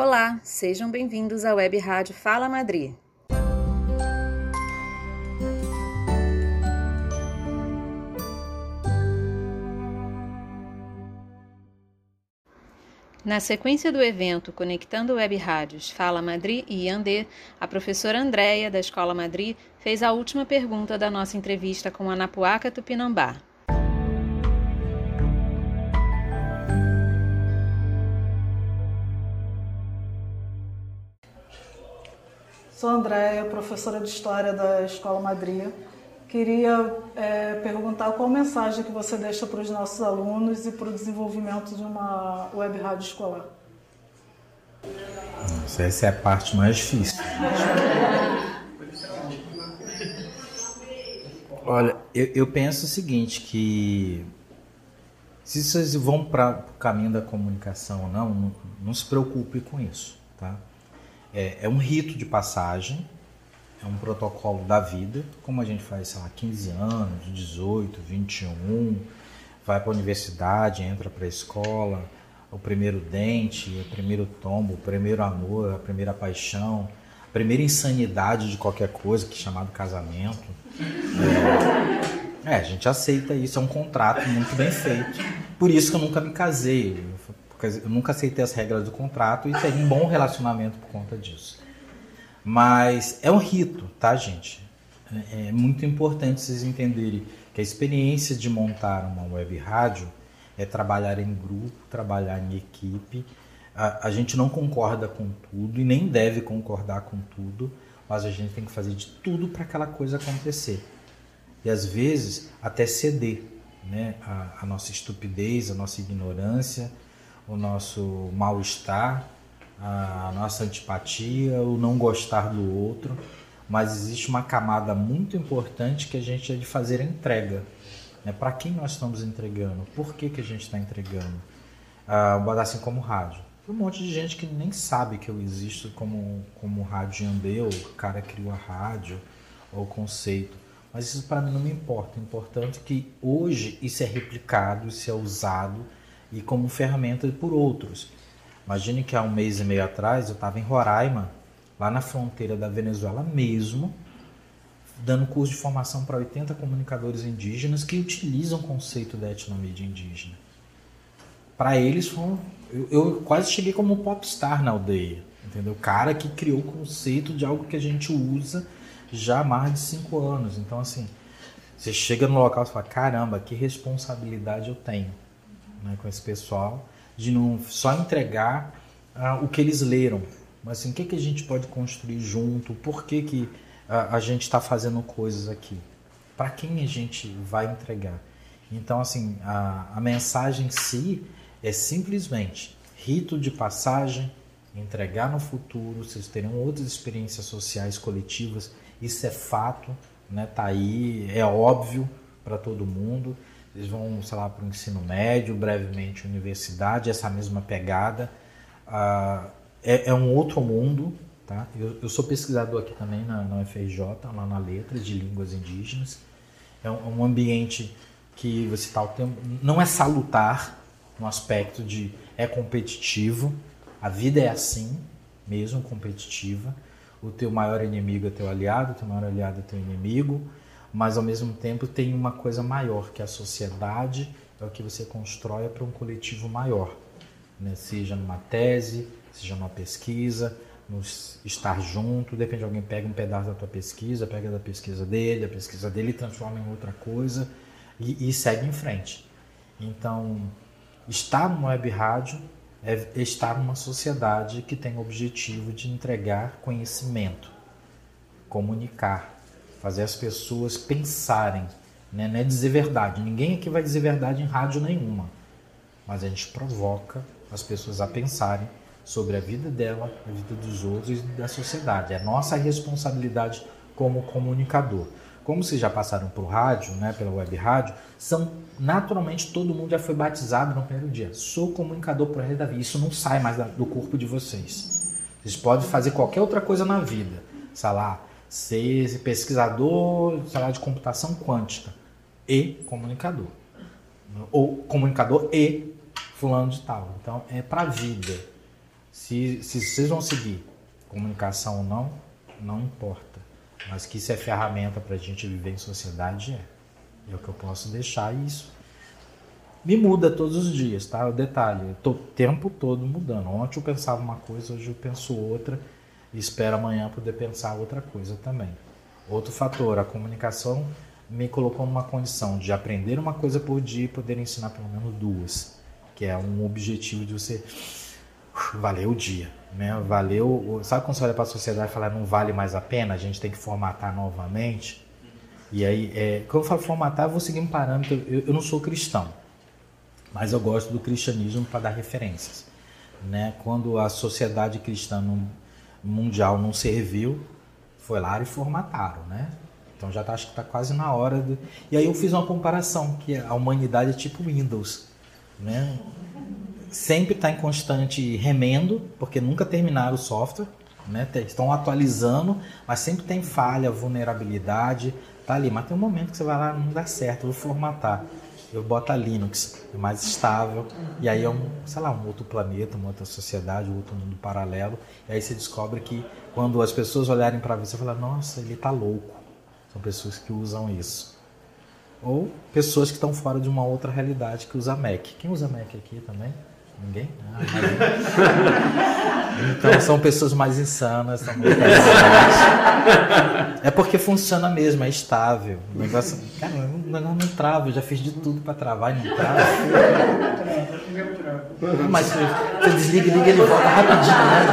Olá, sejam bem-vindos à Web Rádio Fala Madrid. Na sequência do evento Conectando Web Rádios Fala Madrid e Yandê, a professora Andréia, da Escola Madrid, fez a última pergunta da nossa entrevista com a Napuaca Tupinambá. Sou Andréia, professora de História da Escola Madrid. Queria é, perguntar qual mensagem que você deixa para os nossos alunos e para o desenvolvimento de uma web rádio escolar. Nossa, essa é a parte mais difícil. Olha, eu, eu penso o seguinte, que se vocês vão para o caminho da comunicação ou não, não, não se preocupe com isso, tá? É, é um rito de passagem, é um protocolo da vida, como a gente faz, sei lá, 15 anos, 18, 21, vai para a universidade, entra para a escola, o primeiro dente, o primeiro tombo, o primeiro amor, a primeira paixão, a primeira insanidade de qualquer coisa, que é chamado casamento. É, é, a gente aceita isso, é um contrato muito bem feito. Por isso que eu nunca me casei, eu nunca aceitei as regras do contrato e tenho um bom relacionamento por conta disso. Mas é um rito, tá, gente? É, é muito importante vocês entenderem que a experiência de montar uma web rádio é trabalhar em grupo, trabalhar em equipe. A, a gente não concorda com tudo e nem deve concordar com tudo, mas a gente tem que fazer de tudo para aquela coisa acontecer. E às vezes até ceder né? a, a nossa estupidez, a nossa ignorância, o nosso mal-estar, a nossa antipatia, o não gostar do outro, mas existe uma camada muito importante que a gente é de fazer a entrega. Né? Para quem nós estamos entregando? Por que, que a gente está entregando? Ah, botar assim como rádio. Tem um monte de gente que nem sabe que eu existo como, como rádio Andeu, o cara criou a rádio, ou conceito. Mas isso para mim não me importa. O importante é que hoje isso é replicado, isso é usado e como ferramenta por outros. Imagine que há um mês e meio atrás eu estava em Roraima, lá na fronteira da Venezuela mesmo, dando curso de formação para 80 comunicadores indígenas que utilizam o conceito da etnomídia indígena. Para eles, eu, eu quase cheguei como um popstar na aldeia, entendeu? O cara que criou o conceito de algo que a gente usa já há mais de cinco anos. Então, assim, você chega no local e fala: caramba, que responsabilidade eu tenho né, com esse pessoal, de não só entregar uh, o que eles leram, mas assim, o que, que a gente pode construir junto, por que, que uh, a gente está fazendo coisas aqui, para quem a gente vai entregar. Então, assim, a, a mensagem em si é simplesmente rito de passagem, entregar no futuro, vocês terão outras experiências sociais coletivas, isso é fato, né? Tá aí, é óbvio para todo mundo. Eles vão, sei lá, para o ensino médio, brevemente universidade, essa mesma pegada. Ah, é, é, um outro mundo, tá? Eu, eu, sou pesquisador aqui também na, na UFRJ, lá na Letras de Línguas Indígenas. É um, um ambiente que você está o tempo... Não é salutar no aspecto de é competitivo. A vida é assim, mesmo competitiva. O teu maior inimigo é teu aliado, o teu maior aliado é teu inimigo mas ao mesmo tempo tem uma coisa maior, que é a sociedade é o que você constrói para um coletivo maior, né? seja numa tese, seja numa pesquisa, no estar junto, depende, alguém pega um pedaço da tua pesquisa, pega da pesquisa dele, a pesquisa dele transforma em outra coisa e, e segue em frente. Então, estar numa web rádio é estar numa sociedade que tem o objetivo de entregar conhecimento, comunicar, fazer as pessoas pensarem, né? não é dizer verdade. Ninguém aqui vai dizer verdade em rádio nenhuma, mas a gente provoca as pessoas a pensarem sobre a vida dela, a vida dos outros e da sociedade. É nossa responsabilidade como comunicador. Como vocês já passaram por rádio, né, pela web rádio, são naturalmente todo mundo já foi batizado no primeiro dia. Sou comunicador por resto da vida. Isso não sai mais do corpo de vocês. Vocês podem fazer qualquer outra coisa na vida, sei lá, ser pesquisador sei de computação quântica e comunicador. Ou comunicador e fulano de tal. Então é para vida. Se, se vocês vão seguir comunicação ou não, não importa. Mas que isso é ferramenta para a gente viver em sociedade, é. É o que eu posso deixar isso. Me muda todos os dias, tá? O detalhe, o tempo todo mudando. Ontem eu pensava uma coisa, hoje eu penso outra e espero amanhã poder pensar outra coisa também. Outro fator, a comunicação me colocou numa condição de aprender uma coisa por dia e poder ensinar pelo menos duas, que é um objetivo de você valeu o dia, né? Valeu, sabe quando você olha para a sociedade e fala não vale mais a pena, a gente tem que formatar novamente. E aí, é, quando eu falo formatar, eu vou seguir um parâmetro. Eu, eu não sou cristão, mas eu gosto do cristianismo para dar referências, né? Quando a sociedade cristã mundial não serviu, foi lá e formataram, né? Então já tá, acho que está quase na hora. De... E aí eu fiz uma comparação que a humanidade é tipo Windows, né? sempre está em constante remendo, porque nunca terminaram o software, né? estão atualizando, mas sempre tem falha, vulnerabilidade, tá ali. Mas tem um momento que você vai lá, não dá certo, vou formatar. Eu boto a Linux, é mais estável, e aí é um, sei lá, um outro planeta, uma outra sociedade, um outro mundo paralelo. E aí você descobre que quando as pessoas olharem para você, você fala, nossa, ele está louco. São pessoas que usam isso. Ou pessoas que estão fora de uma outra realidade que usa Mac. Quem usa Mac aqui também? Ninguém? Ah, então são pessoas mais insanas, são muito É porque funciona mesmo, é estável. O negócio, cara, o negócio não trava, eu já fiz de tudo para travar e não trava. Mas você desliga e liga, ele volta rapidinho, né?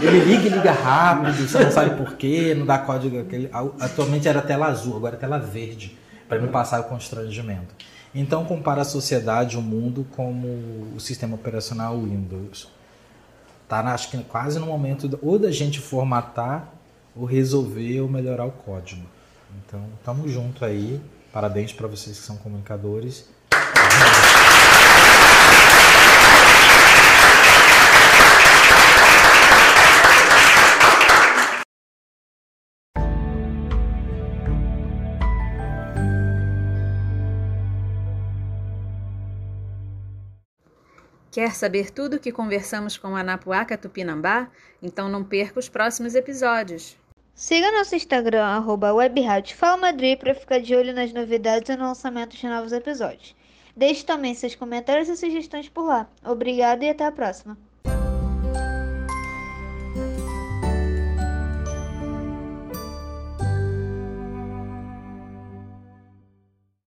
Ele liga e liga rápido, você não sabe porquê, não dá código. Aquele... Atualmente era tela azul, agora é tela verde, para não passar o constrangimento. Então compara a sociedade, o mundo, como o sistema operacional Windows. Tá, acho que quase no momento ou da gente formatar ou resolver ou melhorar o código. Então, estamos junto aí. Parabéns para vocês que são comunicadores. Quer saber tudo o que conversamos com a Anapuaca Tupinambá? Então não perca os próximos episódios. Siga nosso Instagram, arroba para ficar de olho nas novidades e no lançamento de novos episódios. Deixe também seus comentários e sugestões por lá. Obrigada e até a próxima.